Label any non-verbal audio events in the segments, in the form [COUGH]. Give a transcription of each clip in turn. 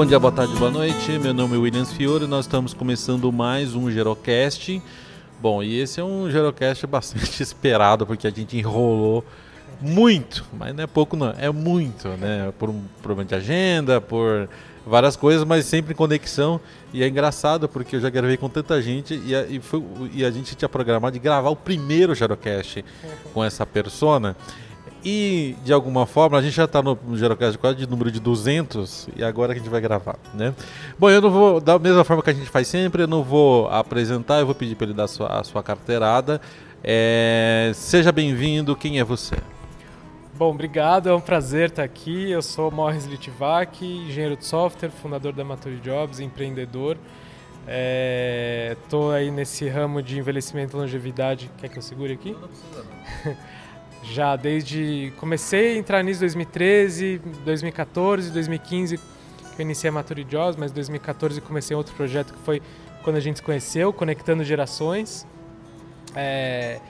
Bom dia, boa tarde, boa noite. Meu nome é Williams Fiore. Nós estamos começando mais um Gerocast. Bom, e esse é um Gerocast bastante [LAUGHS] esperado porque a gente enrolou muito, mas não é pouco não, é muito, né? Por um problema de agenda, por várias coisas, mas sempre em conexão. E é engraçado porque eu já gravei com tanta gente e a, e foi, e a gente tinha programado de gravar o primeiro Gerocast com essa persona. E de alguma forma, a gente já está no Gerocast quase de número de 200 e agora que a gente vai gravar, né? Bom, eu não vou, da mesma forma que a gente faz sempre, eu não vou apresentar, eu vou pedir para ele dar a sua, a sua carteirada. É, seja bem-vindo, quem é você? Bom, obrigado, é um prazer estar aqui. Eu sou Morris Litvak, engenheiro de software, fundador da Mature Jobs, empreendedor. Estou é, aí nesse ramo de envelhecimento e longevidade. Quer que eu segure aqui? Não, não precisa não. [LAUGHS] já desde comecei a entrar nisso em 2013, 2014, 2015 que eu iniciei a Mature Jobs, mas em 2014 comecei outro projeto que foi quando a gente se conheceu, Conectando Gerações. É,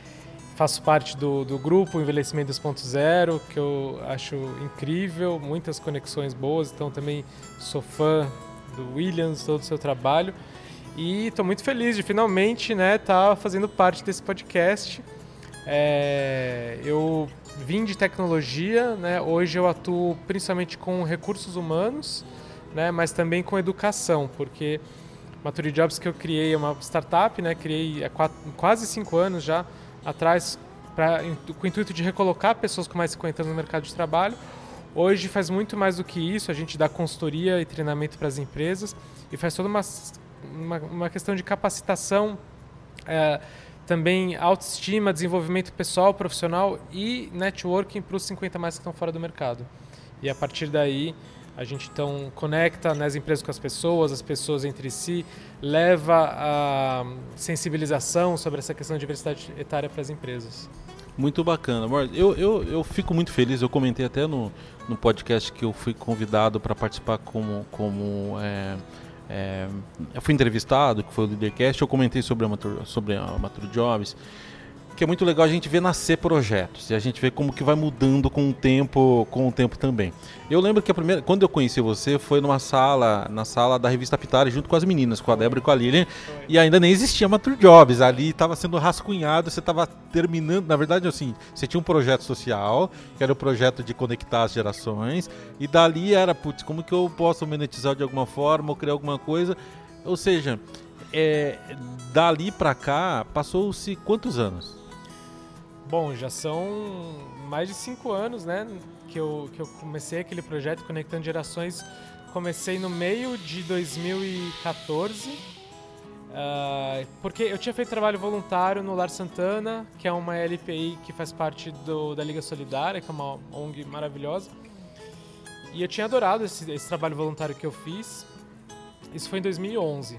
faço parte do, do grupo Envelhecimento 2.0, que eu acho incrível, muitas conexões boas, então também sou fã do Williams, todo o seu trabalho. E estou muito feliz de finalmente estar né, tá fazendo parte desse podcast. É, eu vim de tecnologia, né? hoje eu atuo principalmente com recursos humanos, né? mas também com educação, porque Maturity Jobs que eu criei é uma startup, né? criei há quatro, quase cinco anos já atrás pra, com o intuito de recolocar pessoas com mais de 50 anos no mercado de trabalho. Hoje faz muito mais do que isso, a gente dá consultoria e treinamento para as empresas e faz toda uma, uma, uma questão de capacitação é, também autoestima, desenvolvimento pessoal, profissional e networking para os 50 mais que estão fora do mercado. E a partir daí a gente então conecta nas empresas com as pessoas, as pessoas entre si, leva a sensibilização sobre essa questão de diversidade etária para as empresas. Muito bacana. Eu, eu, eu fico muito feliz, eu comentei até no, no podcast que eu fui convidado para participar como, como é, é, eu fui entrevistado, que foi o Leadercast, eu comentei sobre a Matur, sobre a Matur Jobs, que é muito legal a gente ver nascer projetos e a gente vê como que vai mudando com o tempo, com o tempo também. Eu lembro que a primeira, quando eu conheci você, foi numa sala, na sala da revista Pitari, junto com as meninas, com a Débora e com a Lilian, e ainda nem existia Mature Jobs, ali estava sendo rascunhado, você estava terminando, na verdade assim, você tinha um projeto social, que era o projeto de conectar as gerações, e dali era, putz, como que eu posso monetizar de alguma forma ou criar alguma coisa, ou seja, é, dali para cá passou-se quantos anos? Bom, já são mais de cinco anos, né? que eu, que eu comecei aquele projeto Conectando Gerações. Comecei no meio de 2014, uh, ah, porque eu tinha feito trabalho voluntário no Lar Santana, que é uma LPI que faz parte do, da Liga Solidária, que é uma ONG maravilhosa. E eu tinha adorado esse, esse trabalho voluntário que eu fiz. Isso foi em 2011.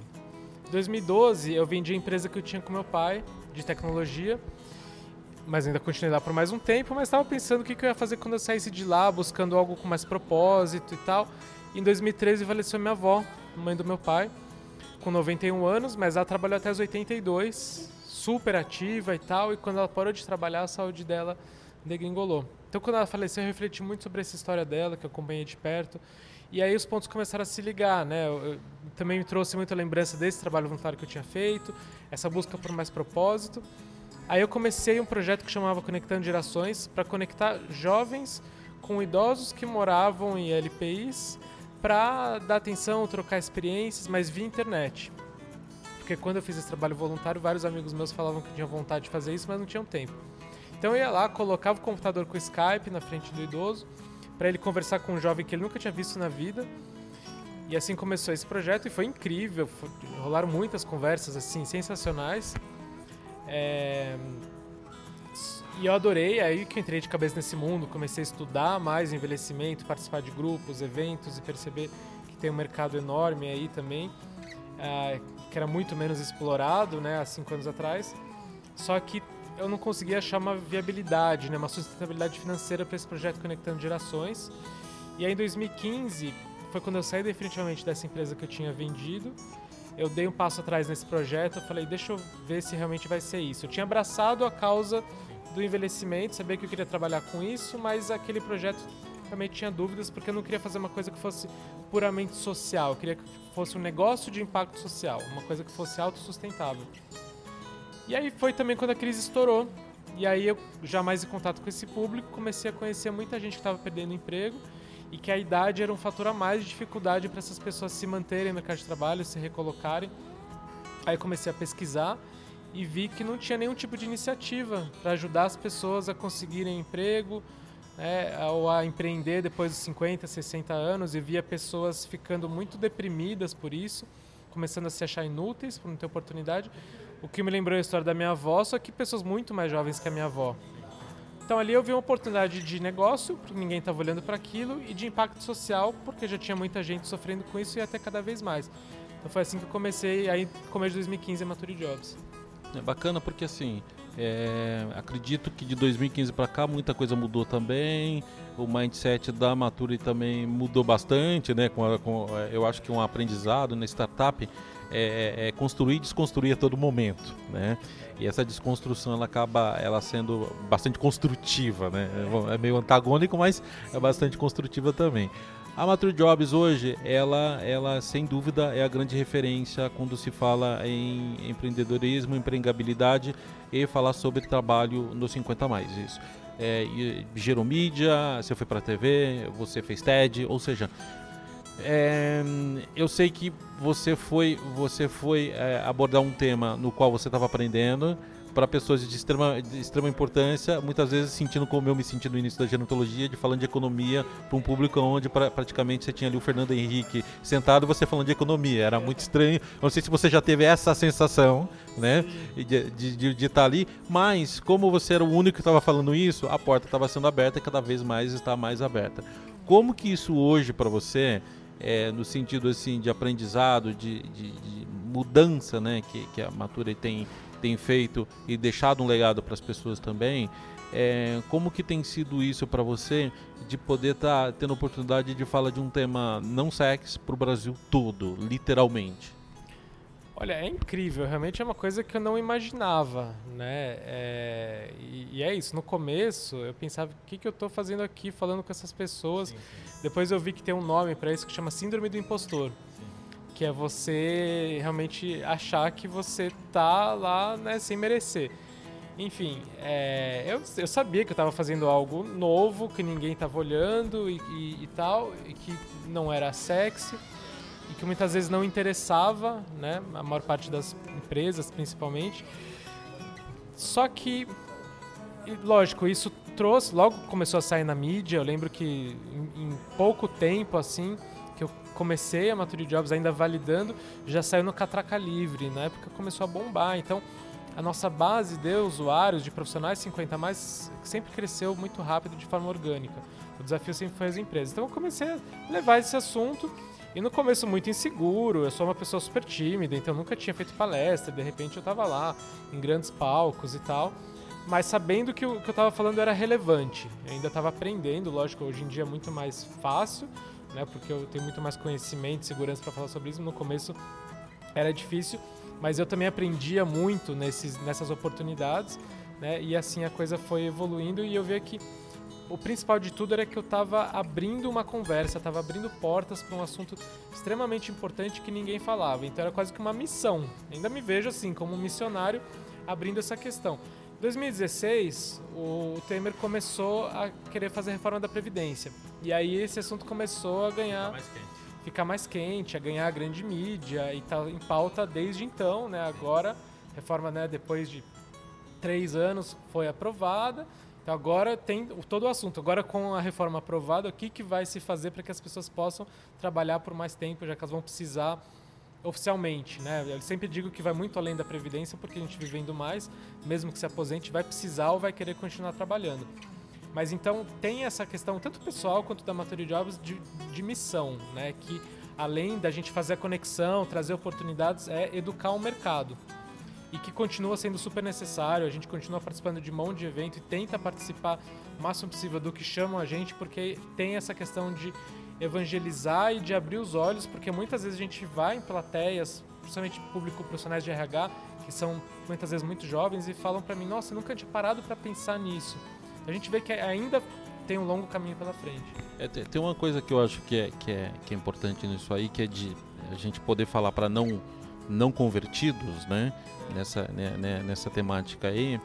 Em 2012, eu vendi a empresa que eu tinha com meu pai, de tecnologia, mas ainda continuei lá por mais um tempo, mas estava pensando o que, que eu ia fazer quando eu saísse de lá, buscando algo com mais propósito e tal. Em 2013 faleceu minha avó, mãe do meu pai, com 91 anos, mas ela trabalhou até os 82, super ativa e tal, e quando ela parou de trabalhar, a saúde dela degringolou. Então quando ela faleceu, eu refleti muito sobre essa história dela, que eu acompanhei de perto, e aí os pontos começaram a se ligar, né? Eu, eu, também me trouxe muita lembrança desse trabalho voluntário que eu tinha feito, essa busca por mais propósito, Aí eu comecei um projeto que chamava Conectando Gerações para conectar jovens com idosos que moravam em LPIs para dar atenção, trocar experiências, mas via internet. Porque quando eu fiz esse trabalho voluntário, vários amigos meus falavam que tinham vontade de fazer isso, mas não tinham tempo. Então eu ia lá, colocava o computador com o Skype na frente do idoso, para ele conversar com um jovem que ele nunca tinha visto na vida. E assim começou esse projeto e foi incrível. Rolaram muitas conversas assim sensacionais. É... E eu adorei, aí que eu entrei de cabeça nesse mundo, comecei a estudar mais envelhecimento, participar de grupos, eventos e perceber que tem um mercado enorme aí também, é, que era muito menos explorado né, há cinco anos atrás. Só que eu não conseguia achar uma viabilidade, né, uma sustentabilidade financeira para esse projeto Conectando Gerações. E aí em 2015 foi quando eu saí definitivamente dessa empresa que eu tinha vendido eu dei um passo atrás nesse projeto, eu falei, deixa eu ver se realmente vai ser isso. Eu tinha abraçado a causa do envelhecimento, sabia que eu queria trabalhar com isso, mas aquele projeto também tinha dúvidas porque eu não queria fazer uma coisa que fosse puramente social. Eu queria que fosse um negócio de impacto social, uma coisa que fosse autossustentável. E aí foi também quando a crise estourou. E aí eu, já mais em contato com esse público, comecei a conhecer muita gente que estava perdendo emprego e que a idade era um fator a mais de dificuldade para essas pessoas se manterem no mercado de trabalho, se recolocarem. Aí comecei a pesquisar e vi que não tinha nenhum tipo de iniciativa para ajudar as pessoas a conseguirem emprego, é, ou a empreender depois dos 50, 60 anos e via pessoas ficando muito deprimidas por isso, começando a se achar inúteis por não ter oportunidade. O que me lembrou a história da minha avó, só que pessoas muito mais jovens que a minha avó. Então ali eu vi uma oportunidade de negócio, porque ninguém estava olhando para aquilo, e de impacto social, porque já tinha muita gente sofrendo com isso e até cada vez mais. Então foi assim que eu comecei, aí começo de 2015 a Mature Jobs. É bacana porque assim, é, acredito que de 2015 para cá muita coisa mudou também. O mindset da Mature também mudou bastante, né? Com, com é, eu acho que um aprendizado na startup é, é, é, construir e desconstruir a todo momento, né? E essa desconstrução ela acaba ela sendo bastante construtiva, né? É meio antagônico, mas é bastante construtiva também. A Mature Jobs hoje, ela, ela sem dúvida é a grande referência quando se fala em empreendedorismo, empregabilidade e falar sobre trabalho nos 50 mais, isso. É, gerou mídia, você foi para a TV, você fez TED, ou seja, é, eu sei que você foi, você foi é, abordar um tema no qual você estava aprendendo, para pessoas de extrema, de extrema importância, muitas vezes sentindo como eu me senti no início da gerontologia, de falando de economia para um público onde pra, praticamente você tinha ali o Fernando Henrique sentado e você falando de economia. Era muito estranho. não sei se você já teve essa sensação, né, de, de, de, de estar ali, mas como você era o único que estava falando isso, a porta estava sendo aberta e cada vez mais está mais aberta. Como que isso hoje para você, é, no sentido assim de aprendizado, de, de, de mudança, né, que, que a Matura tem tem feito e deixado um legado para as pessoas também. É, como que tem sido isso para você de poder estar tá tendo a oportunidade de falar de um tema não sexy para o Brasil todo, literalmente? Olha, é incrível, realmente é uma coisa que eu não imaginava, né? É, e, e, é isso, no começo eu pensava, o que, que eu estou fazendo aqui falando com essas pessoas? Sim, sim. Depois eu vi que tem um nome para isso que chama Síndrome do Impostor que é você realmente achar que você tá lá né, sem merecer. Enfim, é, eu, eu sabia que eu estava fazendo algo novo, que ninguém estava olhando e, e, e, tal, e que não era sexy, e que muitas vezes não interessava, né, a maior parte das empresas principalmente. Só que, lógico, isso trouxe, logo começou a sair na mídia, eu lembro que em, em pouco tempo, assim, comecei a Mature Jobs ainda validando, já saiu no Catraca Livre, na época começou a bombar. Então, a nossa base de usuários, de profissionais 50 mais, sempre cresceu muito rápido de forma orgânica. O desafio sempre foi as empresas. Então, eu comecei a levar esse assunto e no começo muito inseguro, eu sou uma pessoa super tímida, então nunca tinha feito palestra, de repente eu estava lá em grandes palcos e tal, mas sabendo que o que eu estava falando era relevante. Eu ainda estava aprendendo, lógico, hoje em dia é muito mais fácil, né? Porque eu tenho muito mais conhecimento segurança para falar sobre isso. No começo era difícil, mas eu também aprendia muito nesses, nessas oportunidades, né? E assim a coisa foi evoluindo e eu vi que o principal de tudo era que eu estava abrindo uma conversa, estava abrindo portas para um assunto extremamente importante que ninguém falava. Então era quase que uma missão. Ainda me vejo assim como um missionário abrindo essa questão. 2016, o Temer começou a querer fazer a reforma da Previdência. E aí esse assunto começou a ganhar. Ficar mais quente. Ficar mais quente, a ganhar a grande mídia e tá em pauta desde então, né? Agora, reforma, né, depois de três anos, foi aprovada. Então agora tem todo o assunto. Agora com a reforma aprovada, o que, que vai se fazer para que as pessoas possam trabalhar por mais tempo, já que elas vão precisar oficialmente, né? Eu sempre digo que vai muito além da previdência, porque a gente vivendo mais, mesmo que se aposente, vai precisar ou vai querer continuar trabalhando. Mas então tem essa questão, tanto pessoal quanto da Mature Jobs, de, de missão, né? Que além da gente fazer a conexão, trazer oportunidades, é educar o mercado. E que continua sendo super necessário, a gente continua participando de um monte de evento e tenta participar o máximo possível do que chamam a gente, porque tem essa questão de evangelizar e de abrir os olhos, porque muitas vezes a gente vai em plateias, principalmente público profissionais de RH, que são muitas vezes muito jovens e falam para mim: "Nossa, nunca tinha parado para pensar nisso". A gente vê que ainda tem um longo caminho pela frente. É, tem uma coisa que eu acho que é, que, é, que é importante nisso aí, que é de a gente poder falar para não, não convertidos, né? Nessa, né, né, nessa temática aí,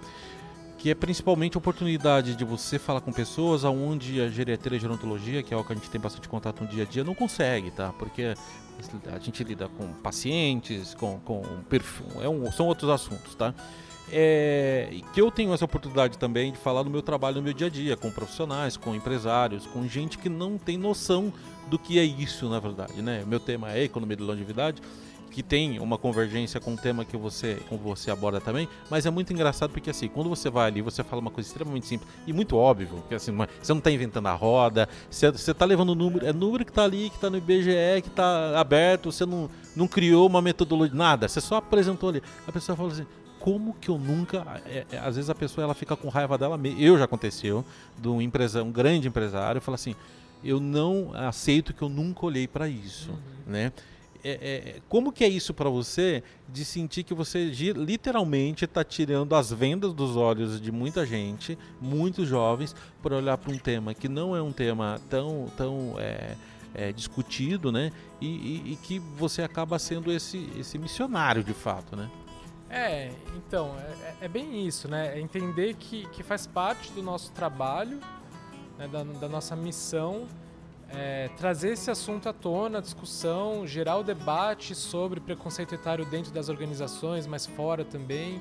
que é principalmente a oportunidade de você falar com pessoas aonde a geriatria e a gerontologia, que é algo que a gente tem bastante contato no dia a dia, não consegue, tá? Porque a gente lida com pacientes, com, com perfil, é um, são outros assuntos, tá? É, que eu tenho essa oportunidade também de falar do meu trabalho no meu dia a dia, com profissionais, com empresários, com gente que não tem noção do que é isso, na verdade, né? Meu tema é economia de longevidade, que tem uma convergência com o tema que você, com você aborda também, mas é muito engraçado porque assim, quando você vai ali, você fala uma coisa extremamente simples e muito óbvio, que assim, você não está inventando a roda, você, está levando o número, é número que está ali, que está no IBGE, que está aberto, você não, não criou uma metodologia, nada, você só apresentou ali. A pessoa fala assim, como que eu nunca. É, é, às vezes a pessoa ela fica com raiva dela mesmo. Eu já aconteceu, de um empresário, um grande empresário, fala assim: eu não aceito que eu nunca olhei para isso, uhum. né? É, é, como que é isso para você de sentir que você literalmente está tirando as vendas dos olhos de muita gente, muitos jovens, para olhar para um tema que não é um tema tão, tão é, é, discutido, né? E, e, e, que você acaba sendo esse, esse missionário de fato, né? É, então, é, é, é bem isso, né? É entender que, que faz parte do nosso trabalho, né, da, da nossa missão, é, trazer esse assunto à tona, discussão, gerar o debate sobre preconceito etário dentro das organizações, mas fora também,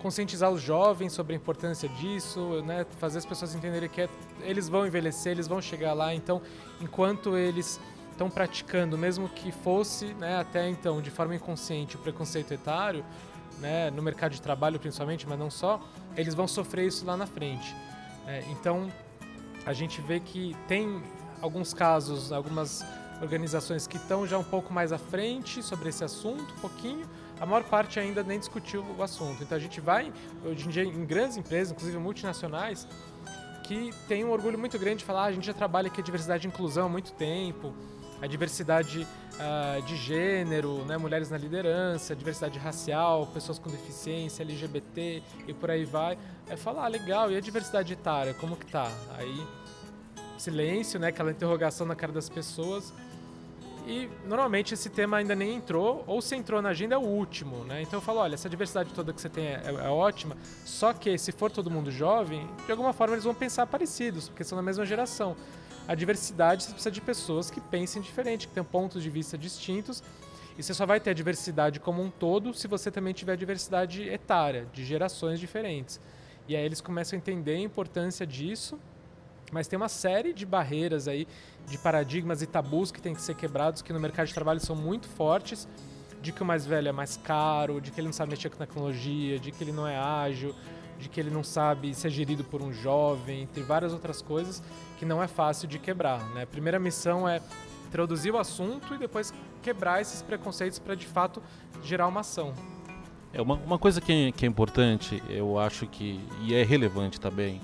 conscientizar os jovens sobre a importância disso, né, fazer as pessoas entenderem que é, eles vão envelhecer, eles vão chegar lá, então, enquanto eles estão praticando, mesmo que fosse né, até então de forma inconsciente o preconceito etário, né, no mercado de trabalho principalmente, mas não só, eles vão sofrer isso lá na frente. É, então, a gente vê que tem alguns casos, algumas organizações que estão já um pouco mais à frente sobre esse assunto, um pouquinho. A maior parte ainda nem discutiu o assunto. Então a gente vai, hoje em dia, em grandes empresas, inclusive multinacionais, que tem um orgulho muito grande de falar: ah, a gente já trabalha aqui a diversidade e inclusão há muito tempo, a diversidade uh, de gênero, né, mulheres na liderança, diversidade racial, pessoas com deficiência, LGBT e por aí vai. É falar, ah, legal, e a diversidade etária, como que tá? Aí silêncio, né, aquela interrogação na cara das pessoas. E normalmente esse tema ainda nem entrou, ou se entrou na agenda é o último, né? Então eu falo, olha, essa diversidade toda que você tem é, é, ótima, só que se for todo mundo jovem, de alguma forma eles vão pensar parecidos, porque são da mesma geração a diversidade você precisa de pessoas que pensem diferente, que tenham pontos de vista distintos. E você só vai ter a diversidade como um todo se você também tiver a diversidade etária, de gerações diferentes. E aí eles começam a entender a importância disso, mas tem uma série de barreiras aí, de paradigmas e tabus que têm que ser quebrados, que no mercado de trabalho são muito fortes, de que o mais velho é mais caro, de que ele não sabe mexer com tecnologia, de que ele não é ágil, de que ele não sabe ser gerido por um jovem, entre várias outras coisas que não é fácil de quebrar. Né? A primeira missão é introduzir o assunto e depois quebrar esses preconceitos para de fato gerar uma ação. É uma, uma coisa que é, que é importante, eu acho que e é relevante também.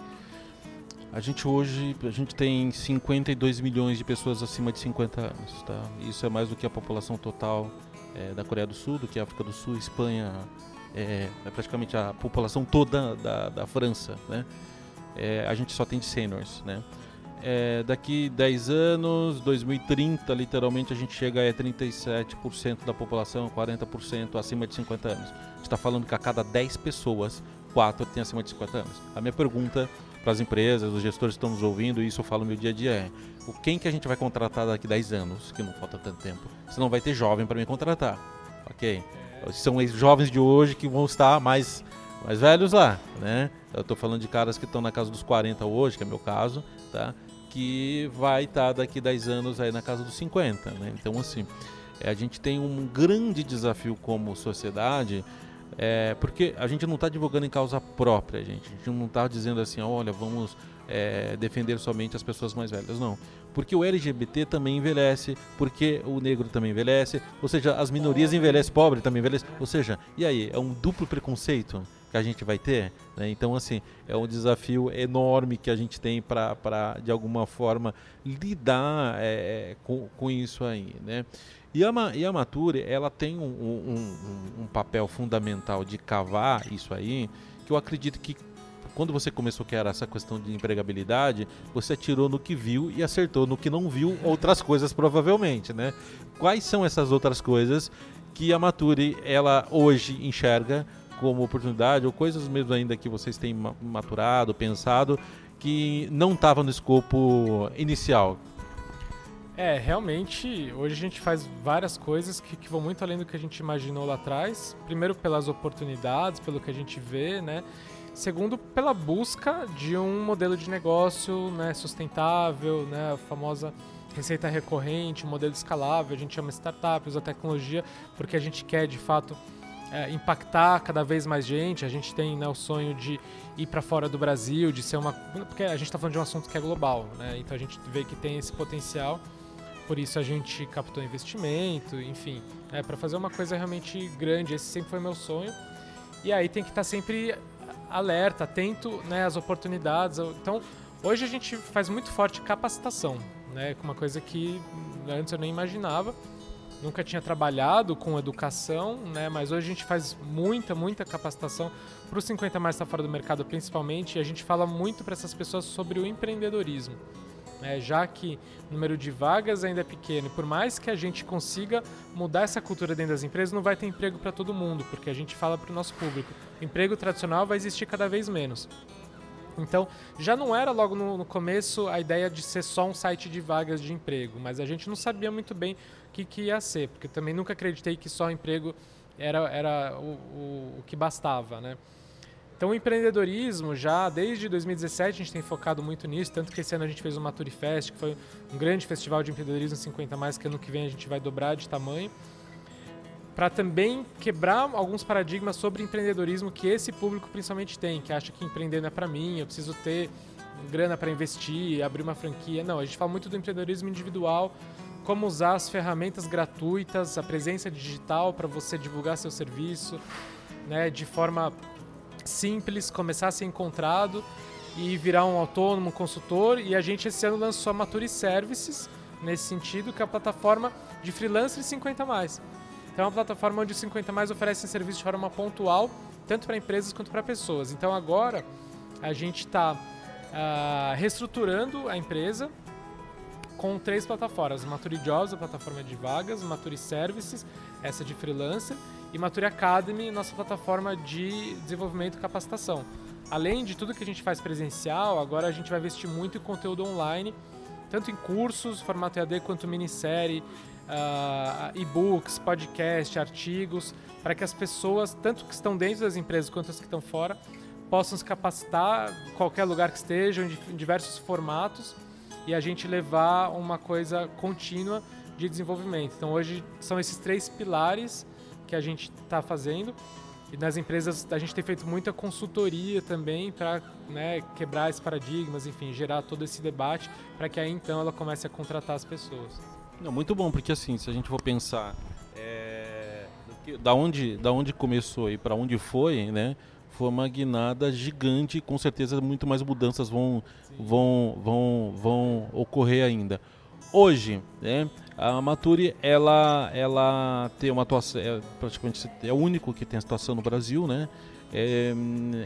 A gente hoje a gente tem 52 milhões de pessoas acima de 50 anos, tá? Isso é mais do que a população total é, da Coreia do Sul, do que a África do Sul, Espanha, é, é praticamente a população toda da, da França, né? É, a gente só tem de seniors, né? É, daqui 10 anos, 2030, literalmente a gente chega a 37% da população, 40% acima de 50 anos. A gente está falando que a cada 10 pessoas, 4 tem acima de 50 anos. A minha pergunta para as empresas, os gestores que estão nos ouvindo, e isso eu falo no meu dia a dia é: o quem que a gente vai contratar daqui 10 anos, que não falta tanto tempo? Você não vai ter jovem para me contratar, ok? São os jovens de hoje que vão estar mais, mais velhos lá, né? Eu estou falando de caras que estão na casa dos 40 hoje, que é meu caso, tá? Que vai estar daqui 10 anos aí na casa dos 50, né? Então, assim, é, a gente tem um grande desafio como sociedade, é, porque a gente não está divulgando em causa própria, gente. A gente não está dizendo assim, olha, vamos é, defender somente as pessoas mais velhas, não. Porque o LGBT também envelhece, porque o negro também envelhece, ou seja, as minorias envelhecem, pobre também envelhece, ou seja, e aí, é um duplo preconceito que a gente vai ter, né? Então, assim, é um desafio enorme que a gente tem para, de alguma forma, lidar é, com, com isso aí, né? E a, e a Mature, ela tem um, um, um, papel fundamental de cavar isso aí, que eu acredito que quando você começou que era essa questão de empregabilidade, você atirou no que viu e acertou no que não viu outras coisas provavelmente, né? Quais são essas outras coisas que a Mature ela hoje enxerga como oportunidade ou coisas mesmo ainda que vocês têm maturado, pensado que não estava no escopo inicial? É, realmente, hoje a gente faz várias coisas que, que, vão muito além do que a gente imaginou lá atrás. Primeiro, pelas oportunidades, pelo que a gente vê, né? Segundo, pela busca de um modelo de negócio né, sustentável, né, a famosa receita recorrente, um modelo escalável. A gente chama startup, usa tecnologia, porque a gente quer, de fato, é, impactar cada vez mais gente. A gente tem né, o sonho de ir para fora do Brasil, de ser uma. Porque a gente está falando de um assunto que é global, né? então a gente vê que tem esse potencial. Por isso a gente captou investimento, enfim, é, para fazer uma coisa realmente grande. Esse sempre foi meu sonho. E aí tem que estar tá sempre alerta, atento né, às oportunidades. Então, hoje a gente faz muito forte capacitação, né, uma coisa que antes eu nem imaginava. Nunca tinha trabalhado com educação, né, mas hoje a gente faz muita, muita capacitação para os 50 mais está fora do mercado, principalmente, e a gente fala muito para essas pessoas sobre o empreendedorismo né, já que o número de vagas ainda é pequeno. E por mais que a gente consiga mudar essa cultura dentro das empresas, não vai ter emprego para todo mundo, porque a gente fala para o nosso público: emprego tradicional vai existir cada vez menos. Então, já não era logo no, no, começo a ideia de ser só um site de vagas de emprego, mas a gente não sabia muito bem o que, que ia ser, porque também nunca acreditei que só emprego era, era o, o, o que bastava, né? Então, o empreendedorismo, já desde 2017, a gente tem focado muito nisso, tanto que esse ano a gente fez o Maturi Fest, que foi um grande festival de empreendedorismo 50 mais, que ano que vem a gente vai dobrar de tamanho, para também quebrar alguns paradigmas sobre empreendedorismo que esse público principalmente tem, que acha que empreender não é para mim, eu preciso ter grana para investir, abrir uma franquia. Não, a gente fala muito do empreendedorismo individual, como usar as ferramentas gratuitas, a presença digital para você divulgar seu serviço, né, de forma simples, começar a ser encontrado e virar um autônomo, um consultor. E a gente esse ano lançou a Mature Services, nesse sentido, que é a plataforma de freelancers 50 mais. Então é uma plataforma onde o 50 mais oferece serviço de forma pontual, tanto para empresas quanto para pessoas. Então agora a gente está uh, ah, reestruturando a empresa com três plataformas: Mature Jobs, a plataforma de vagas, Mature Services, essa de freelancer, e Mature Academy, nossa plataforma de desenvolvimento e capacitação. Além de tudo que a gente faz presencial, agora a gente vai investir muito em conteúdo online, tanto em cursos, formato EAD, quanto minissérie, uh, e-books, podcast, artigos, para que as pessoas, tanto que estão dentro das empresas quanto as que estão fora, possam se capacitar qualquer lugar que estejam, em diversos formatos, e a gente levar uma coisa contínua de desenvolvimento. Então hoje são esses três pilares que a gente está fazendo. E nas empresas a gente tem feito muita consultoria também para né, quebrar esses paradigmas, enfim, gerar todo esse debate para que aí então ela comece a contratar as pessoas. Não, muito bom, porque assim, se a gente for pensar é, da, onde, da onde começou e para onde foi, né? Foi uma guinada gigante, com certeza muito mais mudanças vão, vão, vão, vão ocorrer ainda. Hoje, né, a Maturi, ela, ela tem uma atuação, é, praticamente é o único que tem a situação no Brasil, né? É,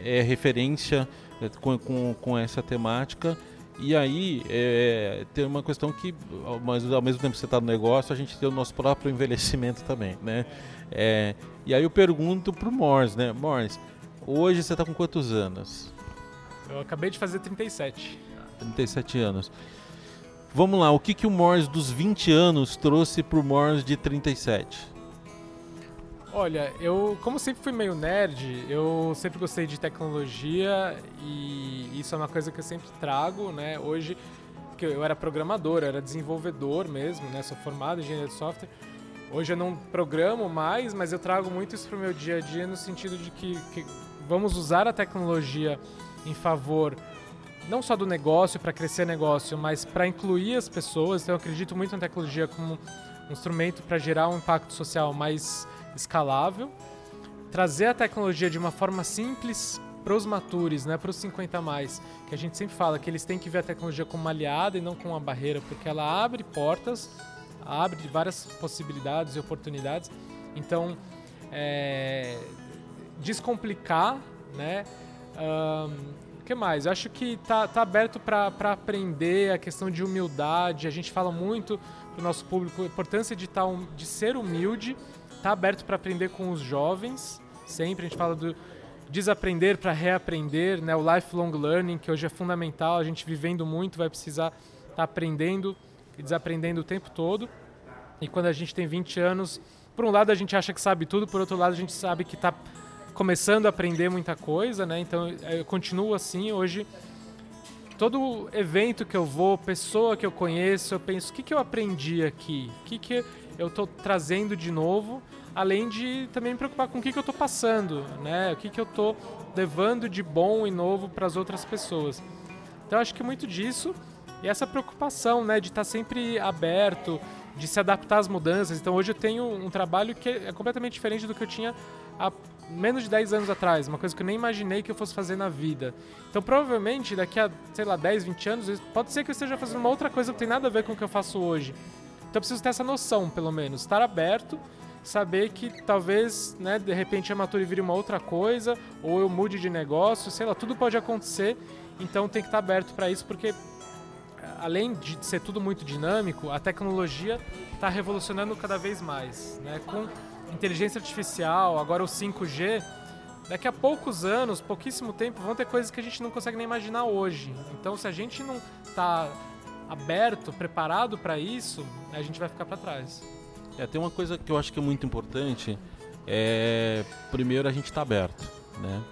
é referência é, com, com, com, essa temática. E aí é, tem uma questão que, mas ao mesmo tempo que você está no negócio, a gente tem o nosso próprio envelhecimento também, né? É, e aí eu pergunto pro Morris, né? Morris, hoje você está com quantos anos? Eu acabei de fazer 37. 37 anos. Vamos lá, o que, que o Morris dos 20 anos trouxe pro Morris de 37? Olha, eu, como sempre fui meio nerd, eu sempre gostei de tecnologia e isso é uma coisa que eu sempre trago, né? Hoje, que eu era programador, eu era desenvolvedor mesmo, né? Sou formado em engenharia de software. Hoje eu não programo mais, mas eu trago muito isso pro meu dia a dia no sentido de que, que vamos usar a tecnologia em favor não só do negócio, para crescer negócio, mas para incluir as pessoas. Então eu acredito muito na tecnologia como um instrumento para gerar um impacto social mais escalável. Trazer a tecnologia de uma forma simples para os matures, né, para os 50 mais, que a gente sempre fala que eles têm que ver a tecnologia como uma aliada e não como uma barreira, porque ela abre portas, abre várias possibilidades e oportunidades. Então, é, descomplicar, né, um, que mais? Eu acho que tá, tá aberto para aprender a questão de humildade. A gente fala muito para o nosso público a importância de, tá, de ser humilde. Tá aberto para aprender com os jovens. Sempre a gente fala do desaprender para reaprender, né? O lifelong learning, que hoje é fundamental. A gente vivendo muito vai precisar estar tá aprendendo e desaprendendo o tempo todo. E quando a gente tem 20 anos, por um lado a gente acha que sabe tudo, por outro lado a gente sabe que está começando a aprender muita coisa, né? Então eu continuo assim hoje. Todo evento que eu vou, pessoa que eu conheço, eu penso o que, que eu aprendi aqui, o que, que eu estou trazendo de novo, além de também me preocupar com o que, que eu estou passando, né? O que, que eu estou levando de bom e novo para as outras pessoas. Então acho que muito disso e essa preocupação, né, de estar tá sempre aberto, de se adaptar às mudanças. Então hoje eu tenho um trabalho que é completamente diferente do que eu tinha há menos de 10 anos atrás, uma coisa que eu nem imaginei que eu fosse fazer na vida. Então provavelmente daqui a, sei lá, 10, 20 anos, pode ser que eu esteja fazendo uma outra coisa que tem nada a ver com o que eu faço hoje. Então eu preciso ter essa noção, pelo menos, estar aberto, saber que talvez, né, de repente a Mature vire uma outra coisa, ou eu mude de negócio, sei lá, tudo pode acontecer. Então tem que estar aberto para isso, porque além de ser tudo muito dinâmico, a tecnologia está revolucionando cada vez mais. Né? Com inteligência artificial, agora o 5G, daqui a poucos anos, pouquíssimo tempo, vão ter coisas que a gente não consegue nem imaginar hoje. Então, se a gente não está aberto, preparado para isso, a gente vai ficar para trás. É, tem uma coisa que eu acho que é muito importante, é primeiro a gente está aberto, né?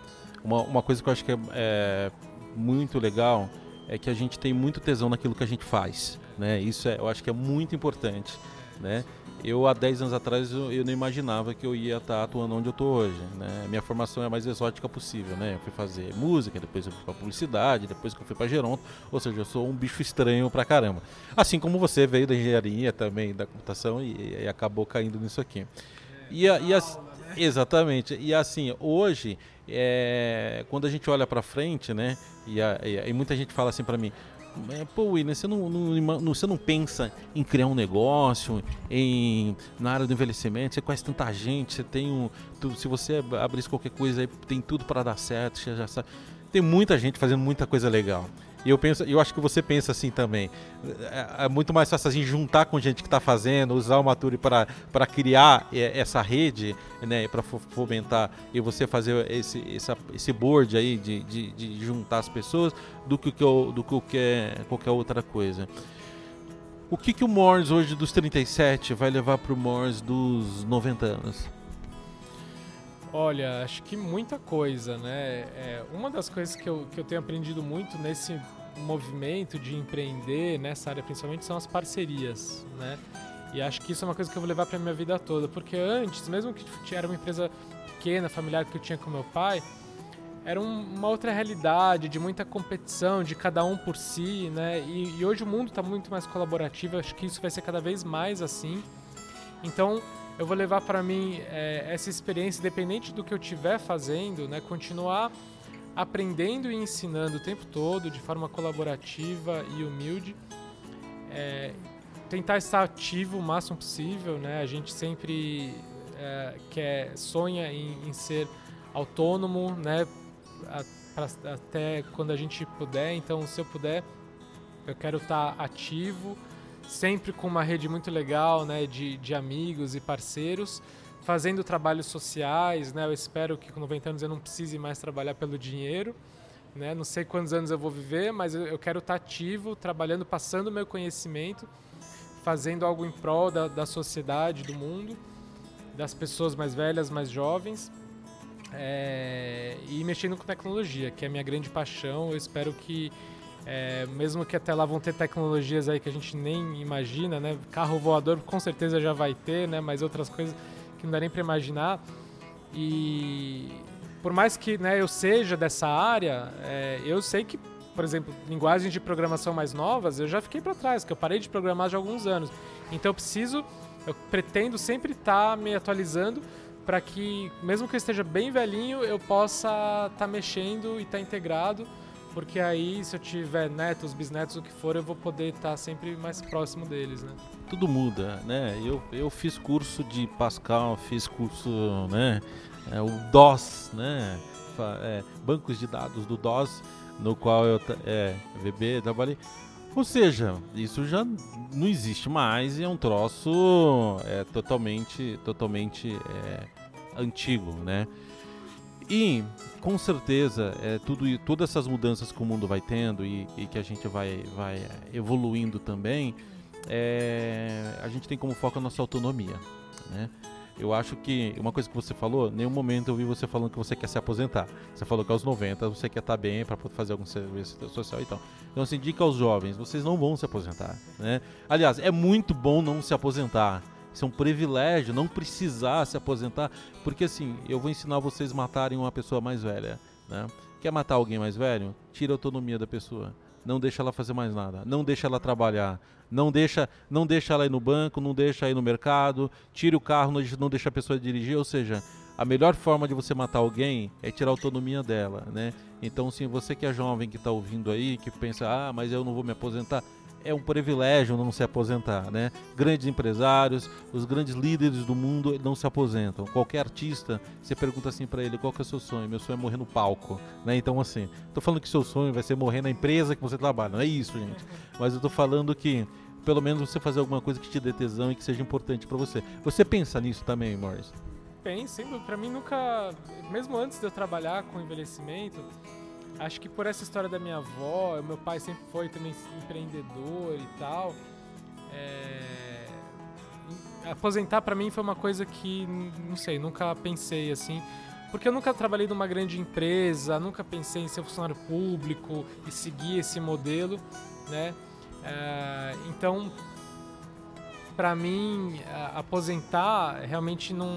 Uma, uma coisa que eu acho que é, é muito legal é que a gente tem muito tesão naquilo que a gente faz, né? Isso é, eu acho que é muito importante, né? Eu há 10 anos atrás eu, eu não imaginava que eu ia estar tá atuando onde eu estou hoje, né? Minha formação é a mais exótica possível, né? Eu fui fazer música, depois eu fui para publicidade, depois eu fui para Geronto, ou seja, eu sou um bicho estranho pra caramba. Assim como você veio da engenharia também, da computação e, e acabou caindo nisso aqui. E, a, e exatamente. E assim, hoje é, quando a gente olha para frente, né? E, a, e, e, muita gente fala assim para mim, pô, William, você não, não, não, você não pensa em criar um negócio, em na área do envelhecimento, você conhece tanta gente, você tem um. Tu, se você abrir qualquer coisa aí, tem tudo para dar certo, você já sabe. Tem muita gente fazendo muita coisa legal. E eu penso, eu acho que você pensa assim também. É, é muito mais fácil assim, juntar com gente que está fazendo, usar o Mature para criar essa rede, né, para fomentar e você fazer esse, essa, esse board aí de, de, de, juntar as pessoas do que, do que qualquer, qualquer outra coisa. O que, que o Morris hoje dos 37 vai levar para o Morris dos 90 anos? Olha, acho que muita coisa, né? É, uma das coisas que eu, que eu tenho aprendido muito nesse movimento de empreender, nessa área principalmente, são as parcerias, né? E acho que isso é uma coisa que eu vou levar para minha vida toda, porque antes, mesmo que era uma empresa pequena, familiar que eu tinha com meu pai, era um, uma outra realidade de muita competição, de cada um por si, né? E, e hoje o mundo está muito mais colaborativo, acho que isso vai ser cada vez mais assim. Então, eu vou levar para mim é, essa experiência, independente do que eu estiver fazendo, né, continuar aprendendo e ensinando o tempo todo, de forma colaborativa e humilde. É, tentar estar ativo o máximo possível, né? A gente sempre é, quer, sonha em, em, ser autônomo, né? A, pra, até quando a gente puder. Então, se eu puder, eu quero estar ativo sempre com uma rede muito legal né, de, de amigos e parceiros, fazendo trabalhos sociais. Né, eu espero que com 90 anos eu não precise mais trabalhar pelo dinheiro. Né, não sei quantos anos eu vou viver, mas eu, quero estar ativo, trabalhando, passando o meu conhecimento, fazendo algo em prol da, da sociedade, do mundo, das pessoas mais velhas, mais jovens. É, e mexendo com tecnologia, que é a minha grande paixão. Eu espero que é, mesmo que até lá vão ter tecnologias aí que a gente nem imagina, né? Carro voador com certeza já vai ter, né? Mas outras coisas que não dá nem para imaginar. E por mais que né, eu seja dessa área, é, eu sei que, por exemplo, linguagens de programação mais novas, eu já fiquei para trás, que eu parei de programar já há alguns anos. Então eu preciso, eu pretendo sempre estar tá me atualizando para que, mesmo que eu esteja bem velhinho, eu possa estar tá mexendo e estar tá integrado porque aí se eu tiver netos, bisnetos, o que for, eu vou poder estar sempre mais próximo deles, né? Tudo muda, né? Eu, eu fiz curso de Pascal, fiz curso, né? É, o DOS, né? É, bancos de dados do DOS no qual eu é, VB, trabalhei. Ou seja, isso já não existe mais e é um troço é, totalmente, totalmente é, antigo, né? E com certeza é, tudo, todas essas mudanças que o mundo vai tendo e, e que a gente vai, vai evoluindo também, é, a gente tem como foco a nossa autonomia, né? Eu acho que uma coisa que você falou, nenhum momento eu vi você falando que você quer se aposentar. Você falou que aos 90 você quer estar bem para fazer algum serviço social e tal. Então, assim, dica aos jovens: vocês não vão se aposentar. Né? Aliás, é muito bom não se aposentar. Isso é um privilégio, não precisar se aposentar, porque assim, eu vou ensinar vocês a matarem uma pessoa mais velha. Né? Quer matar alguém mais velho? Tira a autonomia da pessoa não deixa ela fazer mais nada, não deixa ela trabalhar, não deixa, não deixa ela ir no banco, não deixa ela ir no mercado, tire o carro, não deixa a pessoa dirigir, ou seja, a melhor forma de você matar alguém é tirar a autonomia dela, né? Então, sim, você que é jovem que está ouvindo aí, que pensa, ah, mas eu não vou me aposentar, é um privilégio não se aposentar, né? Grandes empresários, os grandes líderes do mundo não se aposentam. Qualquer artista, você pergunta assim para ele, qual que é o seu sonho? Meu sonho é morrer no palco, né? Então assim, tô falando que seu sonho vai ser morrer na empresa que você trabalha, não é isso, gente. Mas eu tô falando que pelo menos você fazer alguma coisa que te dê tesão e que seja importante para você. Você pensa nisso também, Morris? Penso, para mim nunca, mesmo antes de eu trabalhar com envelhecimento, acho que por essa história da minha avó, meu pai sempre foi também empreendedor e tal. É... Aposentar para mim foi uma coisa que, não sei, nunca pensei assim. Porque eu nunca trabalhei numa grande empresa, nunca pensei em ser funcionário público e seguir esse modelo, né? É... Então, para mim, aposentar realmente não,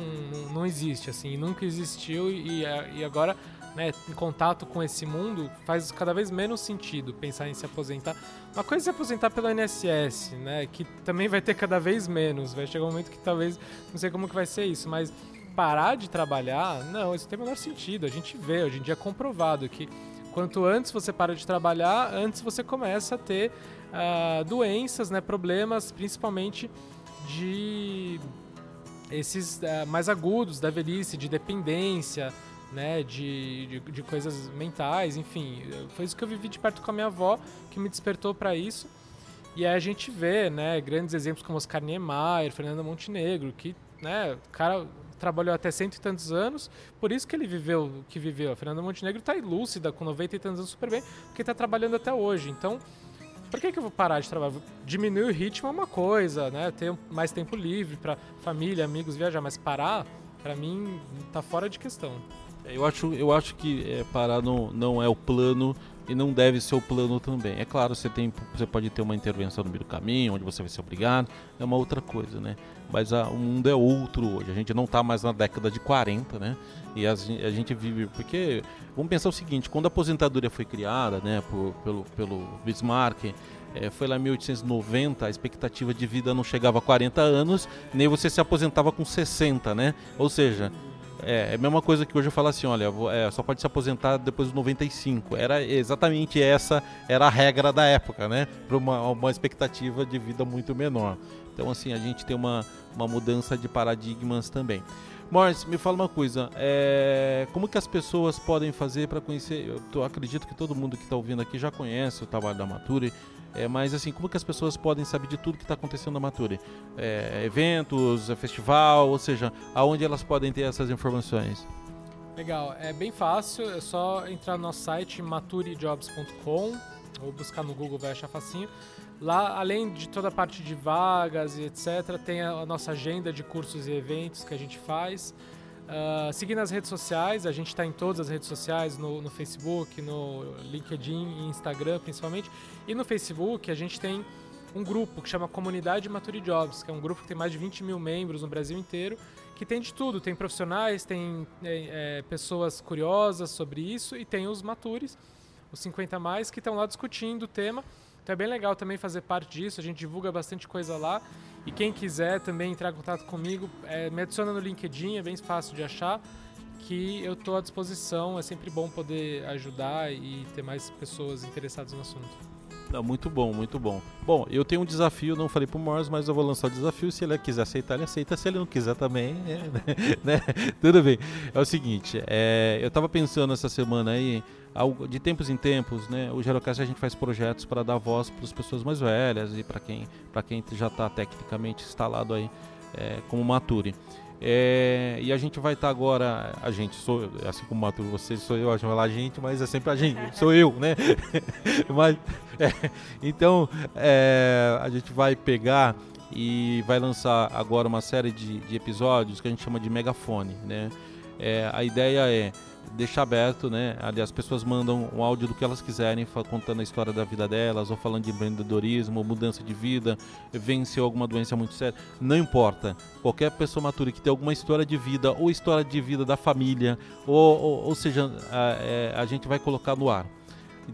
não existe, assim, nunca existiu e, e agora né, em contato com esse mundo, faz cada vez menos sentido pensar em se aposentar. Uma coisa é se aposentar pelo INSS, né, que também vai ter cada vez menos. Vai chegar um momento que talvez, não sei como que vai ser isso, mas parar de trabalhar, não, isso tem o menor sentido. A gente vê, hoje em dia é comprovado que quanto antes você para de trabalhar, antes você começa a ter uh, doenças, né, problemas, principalmente de esses uh, mais agudos da velhice, de dependência, né, de, de, de, coisas mentais, enfim. Foi isso que eu vivi de perto com a minha avó, que me despertou para isso. E aí a gente vê, né, grandes exemplos como Oscar Niemeyer, Fernando Montenegro, que, né, o cara trabalhou até cento e tantos anos, por isso que ele viveu o que viveu. A Fernanda Montenegro está lúcida, com 90 e tantos anos super bem, porque está trabalhando até hoje. Então, por que, que eu vou parar de trabalhar? Diminuir o ritmo é uma coisa, né? Ter mais tempo livre para família, amigos, viajar, mas parar, para mim, tá fora de questão. Eu acho, eu acho que é, parar não, não é o plano e não deve ser o plano também. É claro, você, tem, você pode ter uma intervenção no meio do caminho, onde você vai ser obrigado, é uma outra coisa, né? Mas a, o mundo é outro hoje. A gente não está mais na década de 40, né? E a, a, gente vive. Porque, vamos pensar o seguinte: quando a aposentadoria foi criada, né, por, pelo, pelo Bismarck. É, foi lá em 1890, a expectativa de vida não chegava a 40 anos, nem você se aposentava com 60, né? Ou seja, é, é a mesma coisa que hoje eu falo assim, olha, é, só pode se aposentar depois dos 95. Era exatamente essa, era a regra da época, né? Para uma, uma expectativa de vida muito menor. Então, assim, a gente tem uma, uma mudança de paradigmas também. Morris, me fala uma coisa, é, como que as pessoas podem fazer para conhecer? Eu tô, acredito que todo mundo que está ouvindo aqui já conhece o trabalho da Mature, é, mas assim, como que as pessoas podem saber de tudo que está acontecendo na Mature? É, eventos, é festival, ou seja, aonde elas podem ter essas informações? Legal, é bem fácil, é só entrar no nosso site maturejobs.com ou buscar no Google, vai achar facinho. Lá, além de toda a parte de vagas e etc., tem a nossa agenda de cursos e eventos que a gente faz. Uh, seguir nas redes sociais, a gente está em todas as redes sociais, no, no, Facebook, no LinkedIn e Instagram principalmente. E no Facebook a gente tem um grupo que chama Comunidade Mature Jobs, que é um grupo que tem mais de 20 mil membros no Brasil inteiro, que tem de tudo. Tem profissionais, tem é, é, pessoas curiosas sobre isso e tem os matures, os 50 mais, que estão lá discutindo o tema. Então é bem legal também fazer parte disso, a gente divulga bastante coisa lá. E quem quiser também entrar em contato comigo, é, me adiciona no LinkedIn, é bem fácil de achar, que eu estou à disposição. É sempre bom poder ajudar e ter mais pessoas interessadas no assunto. Não, muito bom, muito bom. Bom, eu tenho um desafio, não falei pro Morris, mas eu vou lançar o desafio. Se ele quiser aceitar, ele aceita. Se ele não quiser também, [LAUGHS] é, né? Tudo bem. É o seguinte, é, eu tava pensando essa semana aí, de tempos em tempos, né? O Gerocast a gente faz projetos para dar voz para as pessoas mais velhas e para quem, quem já está tecnicamente instalado aí é, como Mature. É, e a gente vai estar tá agora, a gente, sou assim como Maturo, você sou eu, a gente a gente, mas é sempre a gente, [LAUGHS] sou eu, né? [LAUGHS] mas, é, então, é, a gente vai pegar e vai lançar agora uma série de, de episódios que a gente chama de megafone, né? É, a ideia é deixar aberto, né? Ali as pessoas mandam um áudio do que elas quiserem, contando a história da vida delas, ou falando de empreendedorismo, mudança de vida, venceu alguma doença muito séria. Não importa. Qualquer pessoa matura que tem alguma história de vida, ou história de vida da família, ou, ou, ou seja, a, é, a gente vai colocar no ar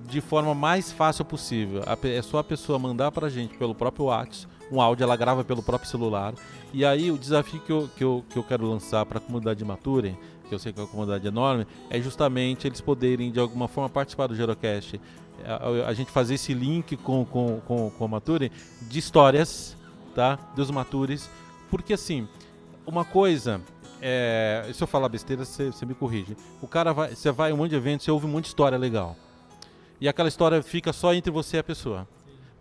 de forma mais fácil possível. É só a pessoa mandar para a gente pelo próprio WhatsApp um áudio, ela grava pelo próprio celular. E aí o desafio que eu, que eu, que eu quero lançar para a comunidade Mature que eu sei que é uma comunidade enorme, é justamente eles poderem de alguma forma participar do Gerocast. A, a gente fazer esse link com, com, com, com a Mature de histórias tá? dos Matures. Porque assim, uma coisa. É, se eu falar besteira, você, me corrige. O cara vai. Você vai a um monte de evento, você ouve de história legal. E aquela história fica só entre você e a pessoa.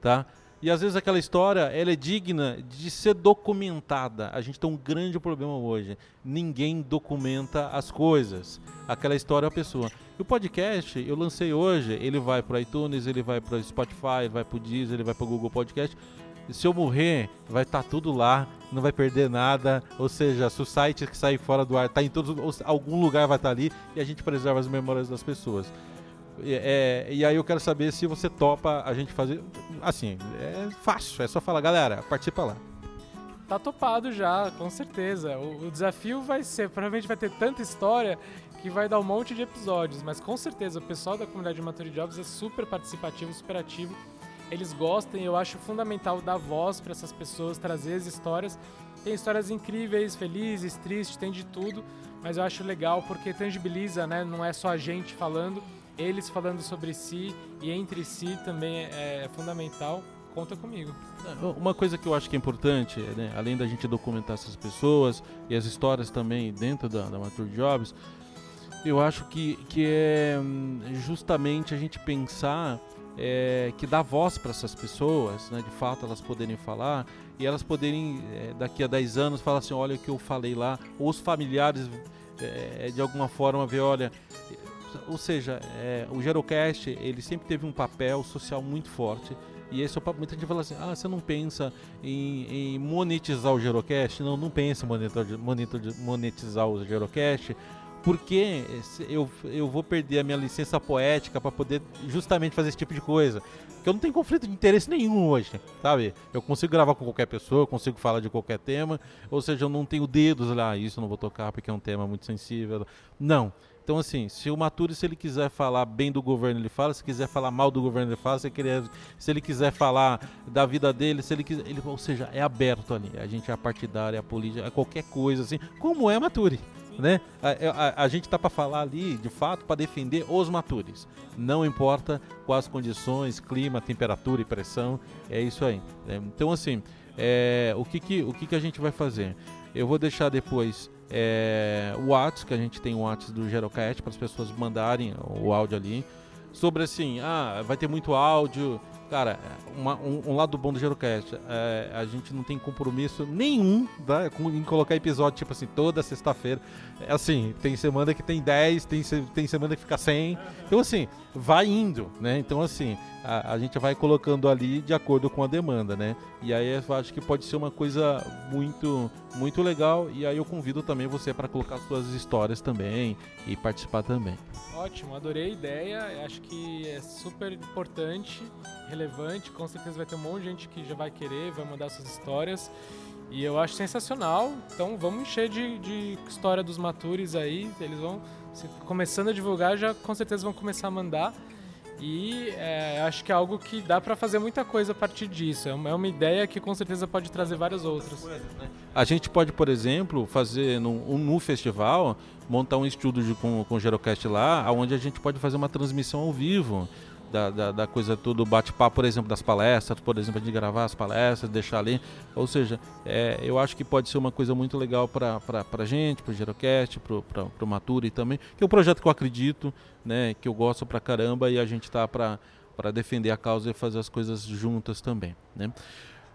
Tá? E às vezes aquela história ela é digna de ser documentada. A gente tem um grande problema hoje. Ninguém documenta as coisas. Aquela história é a pessoa. E o podcast eu lancei hoje. Ele vai para iTunes, ele vai para Spotify, vai para o Deezer, ele vai para o Google Podcast. Se eu morrer, vai estar tá tudo lá, não vai perder nada. Ou seja, se o site que sair fora do ar está em todos, algum lugar vai estar tá ali e a gente preserva as memórias das pessoas. É, e aí eu quero saber se você topa a gente fazer. Assim, é fácil, é só falar, galera, participa lá. Tá topado já, com certeza. O, o, desafio vai ser, provavelmente vai ter tanta história que vai dar um monte de episódios, mas com certeza o pessoal da comunidade de Mature Jobs é super participativo, super ativo. Eles gostam e eu acho fundamental dar voz para essas pessoas, trazer as histórias. Tem histórias incríveis, felizes, tristes, tem de tudo, mas eu acho legal porque tangibiliza, né? Não é só a gente falando eles falando sobre si e entre si também é, é fundamental. Conta comigo. É, uma coisa que eu acho que é importante, né, além da gente documentar essas pessoas e as histórias também dentro da, da Mature Jobs, eu acho que, que é hum, justamente a gente pensar é, que dá voz para essas pessoas, né, de fato elas poderem falar e elas poderem, é, daqui a 10 anos, falar assim: olha o que eu falei lá, ou os familiares é, de alguma forma ver: olha, ou seja, é, o Gerocast ele sempre teve um papel social muito forte. E esse é o papo. Muita gente fala assim: ah, você não pensa em, em monetizar o Gerocast? Não, não pensa em monetizar o Gerocast, porque eu, eu vou perder a minha licença poética para poder justamente fazer esse tipo de coisa. Porque eu não tenho conflito de interesse nenhum hoje, sabe? Eu consigo gravar com qualquer pessoa, eu consigo falar de qualquer tema, ou seja, eu não tenho dedos lá, isso eu não vou tocar porque é um tema muito sensível. Não. Então, assim, se o Maturi, se ele quiser falar bem do governo, ele fala. Se quiser falar mal do governo, ele fala. Se, ele, se ele quiser falar da vida dele, se ele quiser. Ele, ou seja, é aberto ali. A gente é a partidária, é a política, é qualquer coisa, assim. Como é Maturi? Né? A, a, a, gente tá para falar ali, de fato, para defender os matures. Não importa quais condições, clima, temperatura e pressão, é isso aí. Né? Então, assim, é, o, que, que, o que, que a gente vai fazer? Eu vou deixar depois é, o WhatsApp, que a gente tem o WhatsApp do Gerocast para as pessoas mandarem o áudio ali. Sobre assim, ah, vai ter muito áudio. Cara, uma, um, um, lado bom do Gerocast, é, a gente não tem compromisso nenhum tá, em colocar episódio, tipo assim, toda sexta-feira. É assim, tem semana que tem 10, tem, tem semana que fica 100. Então, assim, vai indo, né? Então, assim, a, a, gente vai colocando ali de acordo com a demanda, né? E aí eu acho que pode ser uma coisa muito, muito legal. E aí eu convido também você para colocar suas histórias também e participar também. Ótimo, adorei a ideia. Acho que é super importante, relevante. Com certeza vai ter um monte de gente que já vai querer, vai mandar suas histórias. E eu acho sensacional. Então vamos encher de, de história dos matures aí. Eles vão, começando a divulgar, já com certeza vão começar a mandar. E é, acho que é algo que dá para fazer muita coisa a partir disso. É uma, é uma, ideia que com certeza pode trazer várias outras. Né? A gente pode, por exemplo, fazer no festival, montar um estúdio com, com o Gerocast lá, onde a gente pode fazer uma transmissão ao vivo da, da, da coisa tudo bate-papo, por exemplo, das palestras, por exemplo, de gravar as palestras, deixar ali. Ou seja, é, eu acho que pode ser uma coisa muito legal para a gente, para o Gerocast, para o Maturi também, que é um projeto que eu acredito, né, que eu gosto pra caramba e a gente está para defender a causa e fazer as coisas juntas também. Né?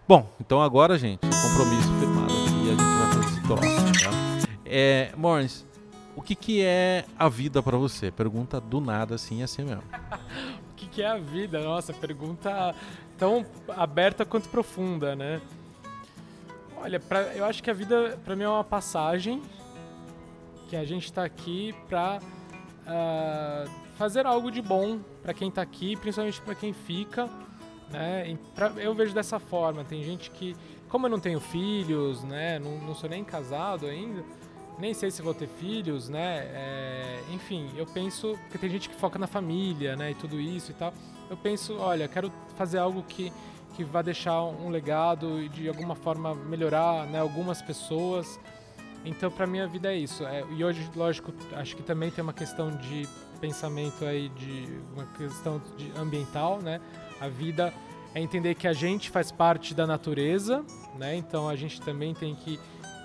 Bom, então agora, gente, compromisso firmado aqui, a gente vai fazer esse troço. Tá? É, Morris, o que, que é a vida para você? Pergunta do nada, assim, assim mesmo. [LAUGHS] que, que é a vida? Nossa, pergunta tão aberta quanto profunda, né? Olha, pra, eu acho que a vida para mim é uma passagem que a gente está aqui para uh, ah, fazer algo de bom para quem está aqui, principalmente para quem fica né? Eu vejo dessa forma. Tem gente que, como eu não tenho filhos, né? Não, não sou nem casado ainda, nem sei se vou ter filhos, né? É, enfim, eu penso que tem gente que foca na família, né? E tudo isso e tal. Eu penso, olha, quero fazer algo que que vai deixar um legado e de alguma forma melhorar, né? Algumas pessoas. Então, para mim, a vida é isso. É, e hoje, lógico, acho que também tem uma questão de pensamento aí de uma questão de ambiental, né? A vida é entender que a gente faz parte da natureza, né? Então a gente também tem que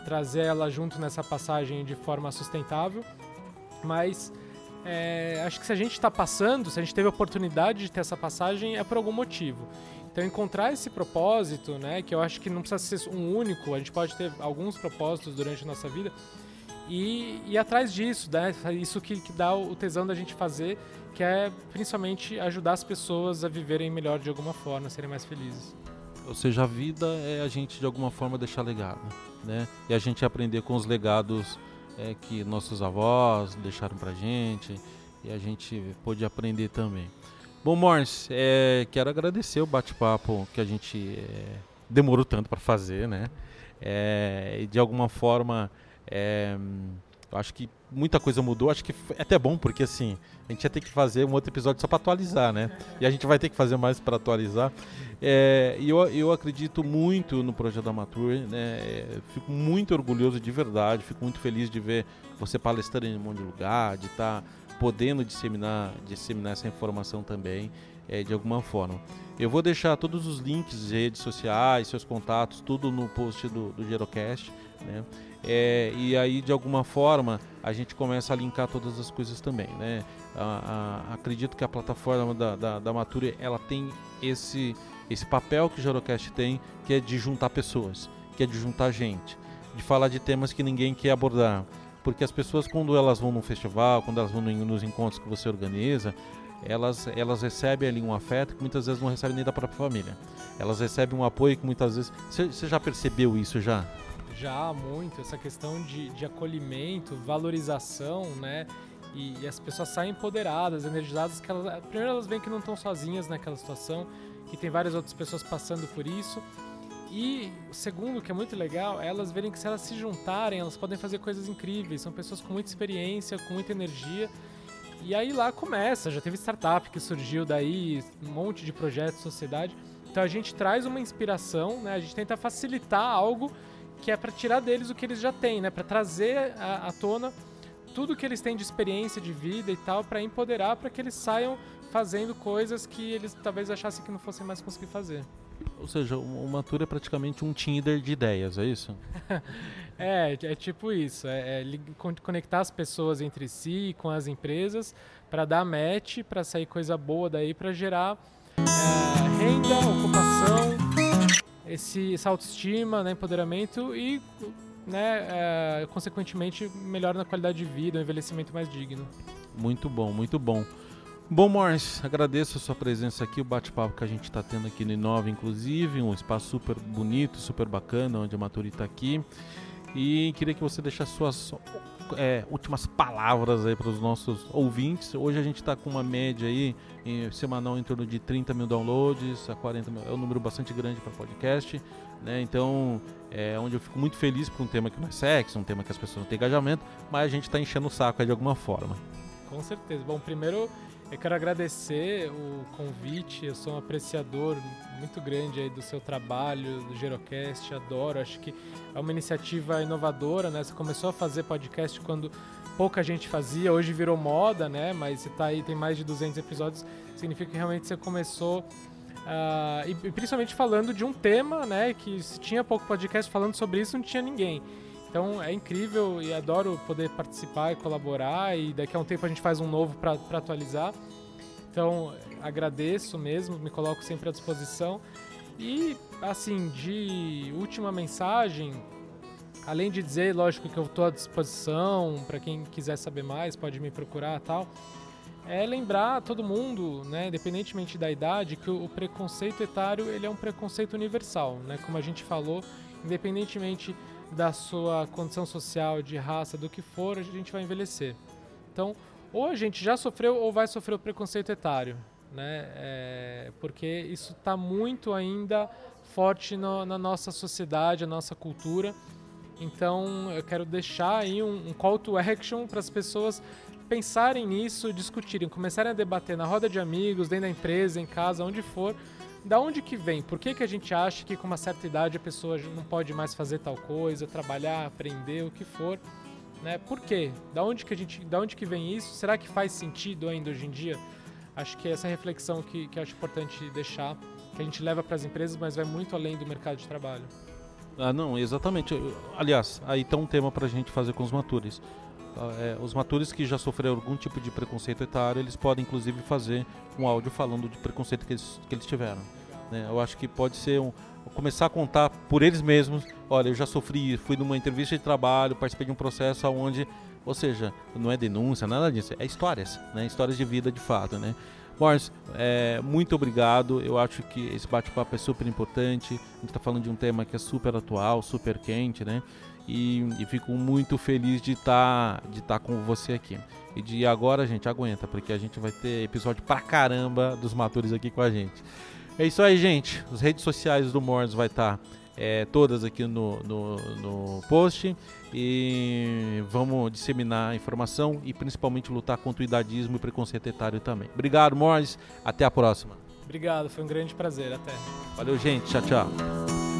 trazer ela junto nessa passagem de forma sustentável. Mas é, acho que se a gente está passando, se a gente teve a oportunidade de ter essa passagem, é por algum motivo. Então encontrar esse propósito, né? Que eu acho que não precisa ser um único, a gente pode ter alguns propósitos durante a nossa vida. E, e atrás disso, né? Isso que, que dá o tesão da gente fazer que é principalmente ajudar as pessoas a viverem melhor de alguma forma, serem mais felizes. Ou seja, a vida é a gente de alguma forma deixar legado, né? E a gente aprender com os legados é, que nossos avós deixaram pra gente e a gente pôde aprender também. Bom, Morris, é, quero agradecer o bate-papo que a gente é, demorou tanto para fazer, né? É, e de alguma forma é, eu acho que muita coisa mudou. Acho que é até bom, porque assim, a gente ia ter que fazer um outro episódio só para atualizar, né? E a gente vai ter que fazer mais para atualizar. É, e eu, eu acredito muito no projeto da Matur, né? Fico muito orgulhoso de verdade, fico muito feliz de ver você palestrando em um monte de lugar, de estar tá podendo disseminar, disseminar essa informação também. É, de alguma forma. Eu vou deixar todos os links de redes sociais, seus contatos, tudo no post do, do Gerocast. Né? É, e aí, de alguma forma, a gente começa a linkar todas as coisas também. Né? A, a, acredito que a plataforma da, da, da Mature ela tem esse, esse papel que o Gerocast tem, que é de juntar pessoas, que é de juntar gente, de falar de temas que ninguém quer abordar. Porque as pessoas, quando elas vão num festival, quando elas vão nos encontros que você organiza, elas, elas recebem ali um afeto que muitas vezes não recebem nem da própria família. Elas recebem um apoio que muitas vezes. Você já percebeu isso já? Já muito, essa questão de, de acolhimento, valorização, né? E, e, as pessoas saem empoderadas, energizadas, que elas, primeiro elas veem que não estão sozinhas naquela situação, que tem várias outras pessoas passando por isso. E o segundo, que é muito legal, é elas verem que se elas se juntarem, elas podem fazer coisas incríveis. São pessoas com muita experiência, com muita energia. E aí lá começa, já teve startup que surgiu daí, um monte de projetos, sociedade. Então a gente traz uma inspiração, né? A gente tenta facilitar algo que é para tirar deles o que eles já têm, né? Para trazer à, tona tudo que eles têm de experiência de vida e tal, para empoderar, para que eles saiam fazendo coisas que eles talvez achassem que não fossem mais conseguir fazer. Ou seja, o Matura é praticamente um Tinder de ideias, é isso? [LAUGHS] é, é tipo isso. É, é, conectar as pessoas entre si, com as empresas, para dar match, para sair coisa boa daí, para gerar é, renda, ocupação esse, essa autoestima, né, empoderamento e, né, é, consequentemente, melhora na qualidade de vida, um envelhecimento mais digno. Muito bom, muito bom. Bom, Morris, agradeço a sua presença aqui, o bate-papo que a gente está tendo aqui no Inova, inclusive, um espaço super bonito, super bacana, onde a Maturi está aqui. E queria que você deixasse suas é, últimas palavras aí para os nossos ouvintes. Hoje a gente está com uma média aí em, semanal em torno de 30 mil downloads a 40 mil. É um número bastante grande para podcast. Né? Então, é onde eu fico muito feliz por um tema que não é sexo, um tema que as pessoas não têm engajamento, mas a gente está enchendo o saco de alguma forma. Com certeza. Bom, primeiro Eu quero agradecer o convite, eu sou um apreciador muito grande aí do seu trabalho, do Gerocast, adoro, acho que é uma iniciativa inovadora, né? Você começou a fazer podcast quando pouca gente fazia, hoje virou moda, né? Mas você tá aí, tem mais de 200 episódios, significa que realmente você começou uh, e, principalmente falando de um tema, né? Que se tinha pouco podcast falando sobre isso, não tinha ninguém. Então é incrível e adoro poder participar e colaborar. E daqui a um tempo a gente faz um novo para atualizar. Então agradeço mesmo, me coloco sempre à disposição. E assim, de última mensagem, além de dizer, lógico que eu estou à disposição para quem quiser saber mais, pode me procurar tal. É lembrar todo mundo, né, independentemente da idade, que o preconceito etário ele é um preconceito universal, né? Como a gente falou, independentemente da sua condição social, de raça, do que for, a gente vai envelhecer. Então, ou a gente já sofreu ou vai sofrer o preconceito etário, né? É, porque isso está muito ainda forte no, na nossa sociedade, na nossa cultura. Então, eu quero deixar aí um, um call to action para as pessoas pensarem nisso, discutirem, começarem a debater na roda de amigos, dentro da empresa, em casa, onde for, da onde que vem? Por que, que a gente acha que com uma certa idade a pessoa não pode mais fazer tal coisa, trabalhar, aprender, o que for? Né? Por quê? Da onde que a gente, da onde que vem isso? Será que faz sentido ainda hoje em dia? Acho que essa reflexão que, que acho importante deixar, que a gente leva para as empresas, mas vai muito além do mercado de trabalho. Ah, não, exatamente. Aliás, aí está um tema para a gente fazer com os matures. É, os matures que já sofreram algum tipo de preconceito etário, eles podem inclusive fazer um áudio falando de preconceito que eles, que eles tiveram. Né? Eu acho que pode ser um, começar a contar por eles mesmos. Olha, eu já sofri, fui numa entrevista de trabalho, participei de um processo onde, ou seja, não é denúncia, nada disso, é histórias, né? Histórias de vida de fato, né? Morris, é, muito obrigado. Eu acho que esse bate-papo é super importante. A gente está falando de um tema que é super atual, super quente, né? E, e fico muito feliz de estar tá, de tá com você aqui. E de agora, gente, aguenta, porque a gente vai ter episódio pra caramba dos matores aqui com a gente. É isso aí, gente. As redes sociais do Morris vai estar tá, é, todas aqui no, no, no post. E vamos disseminar a informação e principalmente lutar contra o idadismo e preconceito etário também. Obrigado, Morris. Até a próxima. Obrigado, foi um grande prazer. Até. Valeu, gente. Tchau, tchau.